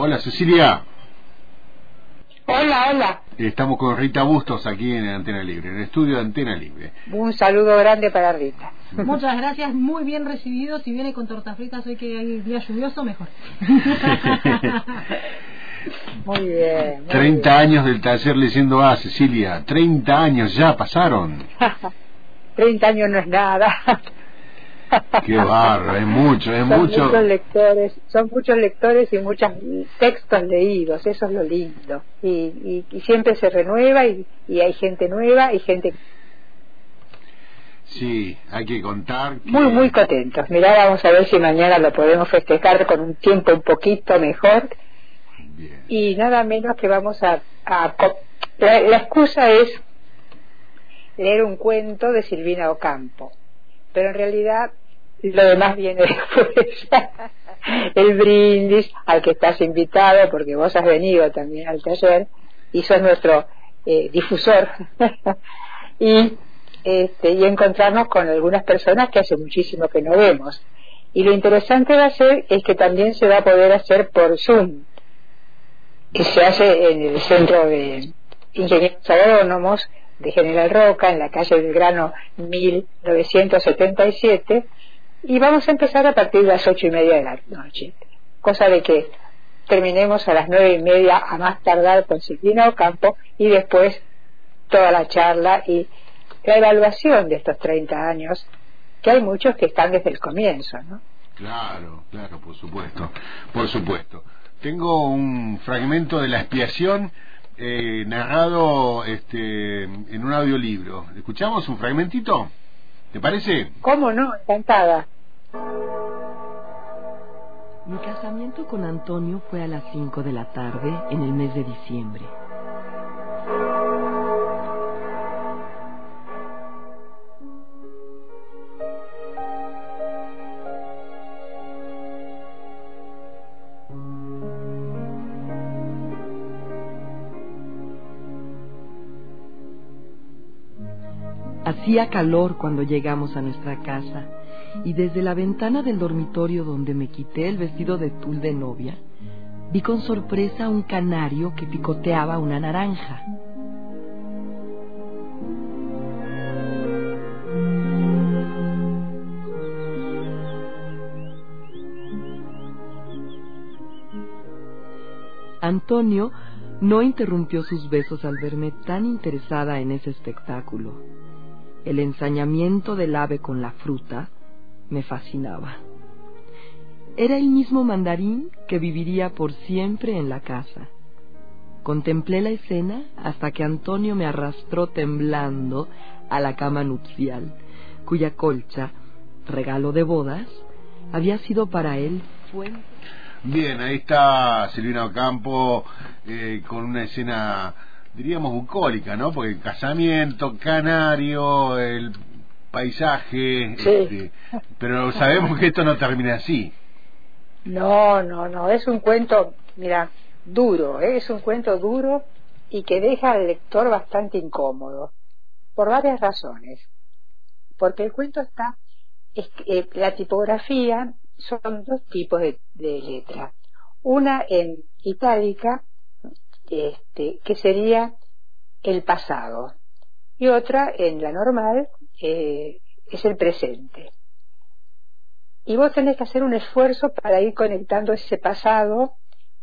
Hola Cecilia. Hola, hola. Estamos con Rita Bustos aquí en Antena Libre, en el estudio de Antena Libre. Un saludo grande para Rita. Muchas gracias, muy bien recibido. Si viene con tortas fritas hoy que hay día lluvioso, mejor. muy bien. 30 años del taller leyendo A, Cecilia. 30 años ya pasaron. 30 años no es nada. Qué barro, es mucho, es son mucho. Muchos lectores, son muchos lectores y muchos textos leídos, eso es lo lindo. Y, y, siempre se renueva y, y, hay gente nueva y gente. Sí, hay que contar. Que... Muy, muy contentos. Mirá, vamos a ver si mañana lo podemos festejar con un tiempo un poquito mejor. Bien. Y nada menos que vamos a. a la, la excusa es leer un cuento de Silvina Ocampo pero en realidad lo demás viene después. el brindis al que estás invitado, porque vos has venido también al taller y sos nuestro eh, difusor. y, este, y encontrarnos con algunas personas que hace muchísimo que no vemos. Y lo interesante va a ser es que también se va a poder hacer por Zoom, que se hace en el Centro de Ingenieros Agrónomos de General Roca, en la calle Belgrano 1977, y vamos a empezar a partir de las ocho y media de la noche, cosa de que terminemos a las nueve y media a más tardar con Silvina Ocampo y después toda la charla y la evaluación de estos 30 años, que hay muchos que están desde el comienzo, ¿no? Claro, claro, por supuesto, por supuesto. Tengo un fragmento de la expiación eh, narrado este, en un audiolibro. ¿Escuchamos un fragmentito? ¿Te parece? ¿Cómo no? Encantada. Mi casamiento con Antonio fue a las 5 de la tarde en el mes de diciembre. Hacía calor cuando llegamos a nuestra casa y desde la ventana del dormitorio donde me quité el vestido de tul de novia, vi con sorpresa un canario que picoteaba una naranja. Antonio no interrumpió sus besos al verme tan interesada en ese espectáculo. El ensañamiento del ave con la fruta me fascinaba. Era el mismo mandarín que viviría por siempre en la casa. Contemplé la escena hasta que Antonio me arrastró temblando a la cama nupcial, cuya colcha, regalo de bodas, había sido para él fuente. Bien, ahí está Silvina Ocampo eh, con una escena, diríamos, bucólica, ¿no? Porque el casamiento, canario, el paisaje, Sí. este, pero sabemos que esto no termina así. No, no, no, es un cuento, mira, duro, ¿eh? es un cuento duro y que deja al lector bastante incómodo, por varias razones. Porque el cuento está, es, eh, la tipografía son dos tipos de, de letra. Una en itálica, este, que sería el pasado, y otra en la normal, eh, es el presente. Y vos tenés que hacer un esfuerzo para ir conectando ese pasado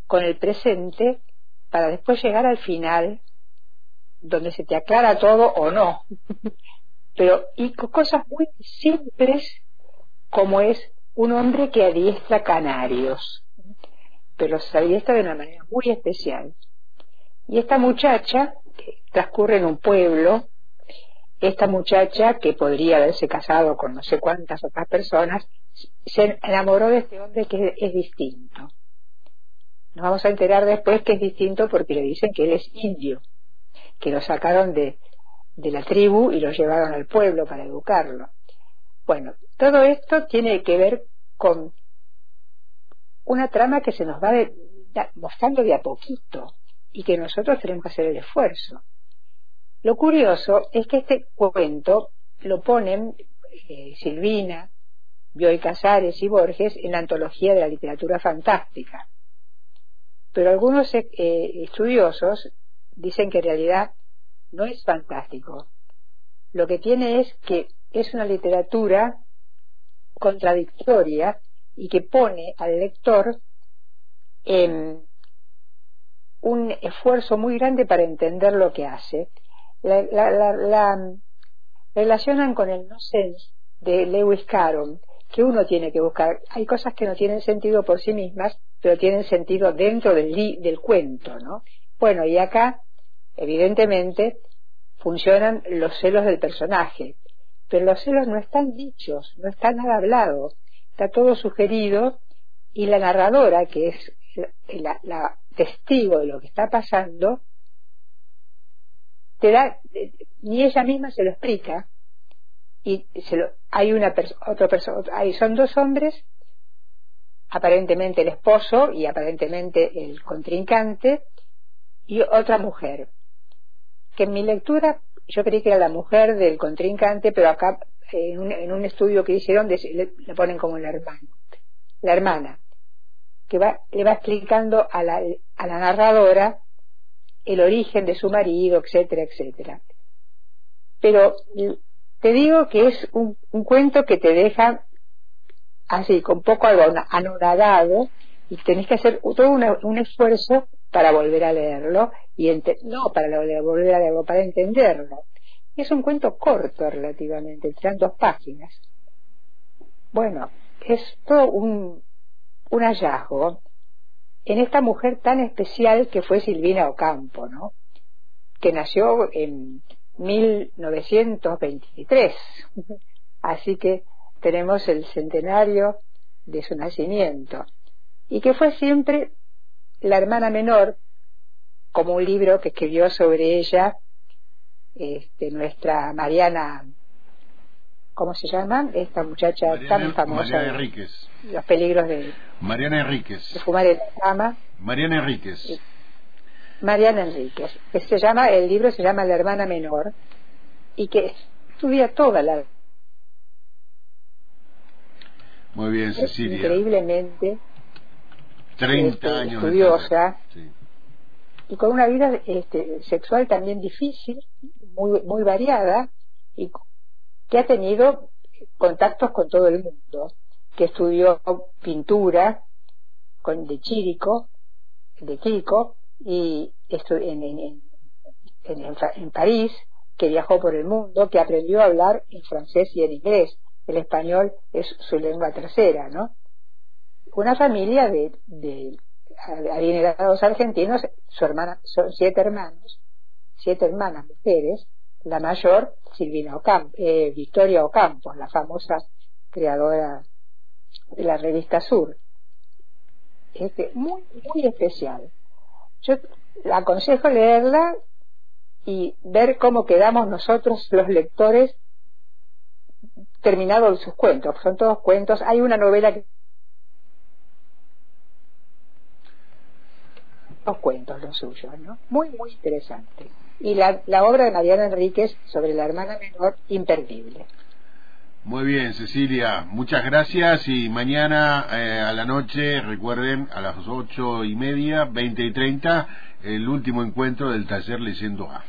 con el presente para después llegar al final donde se te aclara todo o no. Pero, y cosas muy simples como es un hombre que adiestra canarios, pero los adiestra de una manera muy especial. Y esta muchacha, que transcurre en un pueblo, esta muchacha que podría haberse casado con no sé cuántas otras personas, se enamoró de este hombre que es distinto. Nos vamos a enterar después que es distinto porque le dicen que él es indio, que lo sacaron de, de la tribu y lo llevaron al pueblo para educarlo. Bueno, todo esto tiene que ver con una trama que se nos va mostrando de a poquito y que nosotros tenemos que hacer el esfuerzo. Lo curioso es que este cuento lo ponen eh, Silvina, Bioy Casares y Borges en la antología de la literatura fantástica. Pero algunos eh, estudiosos dicen que en realidad no es fantástico. Lo que tiene es que es una literatura contradictoria y que pone al lector en un esfuerzo muy grande para entender lo que hace. La, relacionan con el no sense de Lewis Carroll, que uno tiene que buscar. Hay cosas que no tienen sentido por sí mismas, pero tienen sentido dentro del, del cuento, ¿no? Bueno, y acá, evidentemente, funcionan los celos del personaje, pero los celos no están dichos, no está nada hablado, está todo sugerido y la narradora, que es la, testigo de lo que está pasando, te da, ni ella misma se lo explica, y se lo, hay una otra persona, ahí son dos hombres, aparentemente el esposo y aparentemente el contrincante, y otra mujer, que en mi lectura yo creí que era la mujer del contrincante, pero acá en un, en un estudio que hicieron le, ponen como la hermana, la hermana, que va, le va explicando a la, a la narradora el origen de su marido, etcétera, etcétera. Pero te digo que es un, un cuento que te deja así, con poco anonadado, y tenés que hacer todo un esfuerzo para volver a leerlo, y no para volver a leerlo, para entenderlo. Es un cuento corto relativamente, serán dos páginas. Bueno, es todo un, un hallazgo en esta mujer tan especial que fue Silvina Ocampo, ¿no? que nació en 1923. Así que tenemos el centenario de su nacimiento. Y que fue siempre la hermana menor, como un libro que escribió sobre ella este, nuestra Mariana, ¿cómo se llama? Esta muchacha tan famosa. Mariana Enríquez. Los peligros de. Mariana Enríquez. De fumar en la cama. Mariana Enríquez. Mariana Enríquez. Que se llama, el libro se llama La hermana menor y que estudia toda la. Muy bien, Cecilia. Increíblemente. 30 este, años. Estudiosa. Y con una vida este, sexual también difícil, muy, muy variada, y que ha tenido contactos con todo el mundo, que estudió pintura con, de Chirico, de Quirico, y en, en, en, en, París, que viajó por el mundo, que aprendió a hablar en francés y en inglés. El español es su lengua tercera, ¿no? Una familia de, de adinerados argentinos, su hermana, son siete hermanos, siete hermanas mujeres, la mayor, Silvina Ocampo, eh, Victoria Ocampo, la famosa creadora de la revista Sur. Este, muy, muy especial. Yo aconsejo leerla y ver cómo quedamos nosotros los lectores terminados sus cuentos. Son todos cuentos. Hay una novela que los cuentos los suyos, ¿no? Muy, muy interesante. Y la, la obra de Mariana Enríquez sobre la hermana menor, imperdible. Muy bien, Cecilia, muchas gracias y mañana eh, a la noche, recuerden, a las ocho y media, veinte y treinta, el último encuentro del taller Leyendo A.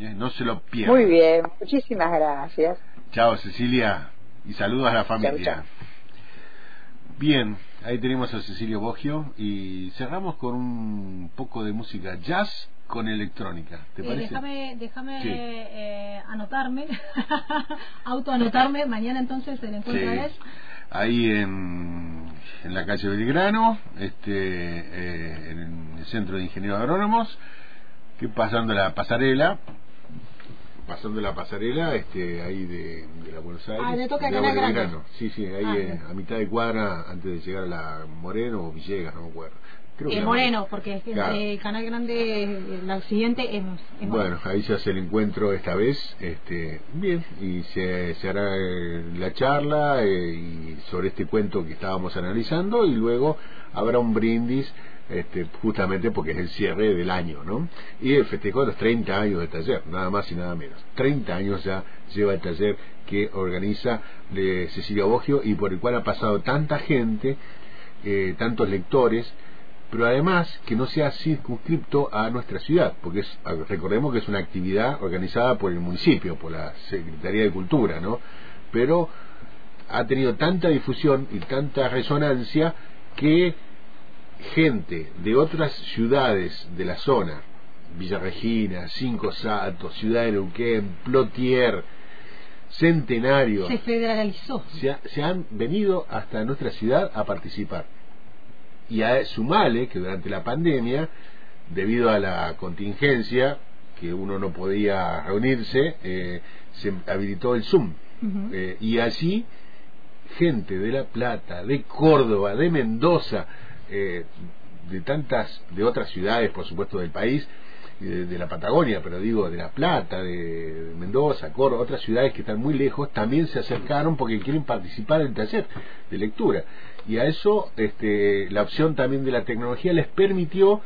¿Eh? No se lo pierdan. Muy bien, muchísimas gracias. Chao, Cecilia, y saludos a la familia. Bien, ahí tenemos a Cecilio Bogio y cerramos con un poco de música jazz con electrónica. ¿Te parece? Déjame, déjame eh, anotarme, autoanotarme. Mañana entonces el encuentro es. Ahí en, en la calle Belgrano, este, eh, en el Centro de Ingenieros Agrónomos, que pasando la pasarela, pasando la pasarela este ahí de, la Buenos Aires ah, le toca de sí sí ahí ah, eh, a mitad de cuadra antes de llegar a la Moreno o Villegas no me acuerdo eh, Moreno porque es que Canal Grande la siguiente es, bueno ahí se hace el encuentro esta vez este bien y se, se hará eh, la charla y sobre este cuento que estábamos analizando y luego habrá un brindis este, justamente porque es el cierre del año, ¿no? Y el festejo de los 30 años del taller, nada más y nada menos. 30 años ya lleva el taller que organiza de Cecilia Bogio y por el cual ha pasado tanta gente, eh, tantos lectores, pero además que no sea circunscripto a nuestra ciudad, porque es, recordemos que es una actividad organizada por el municipio, por la Secretaría de Cultura, ¿no? Pero ha tenido tanta difusión y tanta resonancia que gente de otras ciudades de la zona, Villa Regina, Cinco Saltos, Ciudad de Neuquén, Plotier, Centenario, se federalizó. Se, han venido hasta nuestra ciudad a participar. Y a sumale que durante la pandemia, debido a la contingencia, que uno no podía reunirse, eh, se habilitó el Zoom. Eh, y allí, gente de La Plata, de Córdoba, de Mendoza, eh, de tantas, de otras ciudades, por supuesto, del país, de, la Patagonia, pero digo de La Plata, de, Mendoza, Córdoba, otras ciudades que están muy lejos, también se acercaron porque quieren participar en el taller de lectura. Y a eso este, la opción también de la tecnología les permitió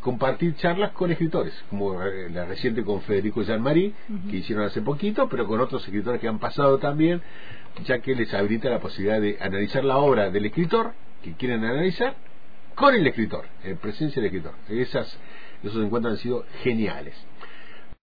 compartir charlas con escritores, como eh, la reciente con Federico Jean-Marie, que hicieron hace poquito, pero con otros escritores que han pasado también, ya que les habilita la posibilidad de analizar la obra del escritor que quieren analizar con el escritor, en presencia del escritor. Esas esos encuentros han sido geniales.